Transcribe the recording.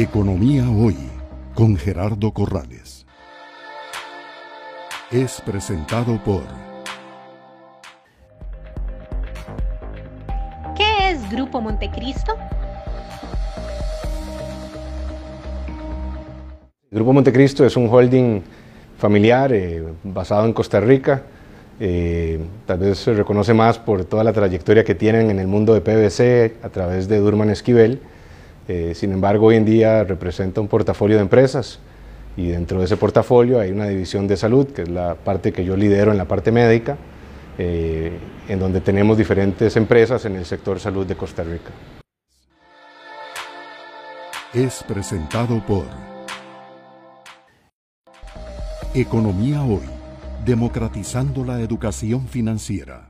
Economía Hoy con Gerardo Corrales. Es presentado por... ¿Qué es Grupo Montecristo? Grupo Montecristo es un holding familiar eh, basado en Costa Rica. Eh, tal vez se reconoce más por toda la trayectoria que tienen en el mundo de PVC a través de Durman Esquivel eh, sin embargo, hoy en día representa un portafolio de empresas y dentro de ese portafolio hay una división de salud, que es la parte que yo lidero en la parte médica, eh, en donde tenemos diferentes empresas en el sector salud de Costa Rica. Es presentado por Economía Hoy, democratizando la educación financiera.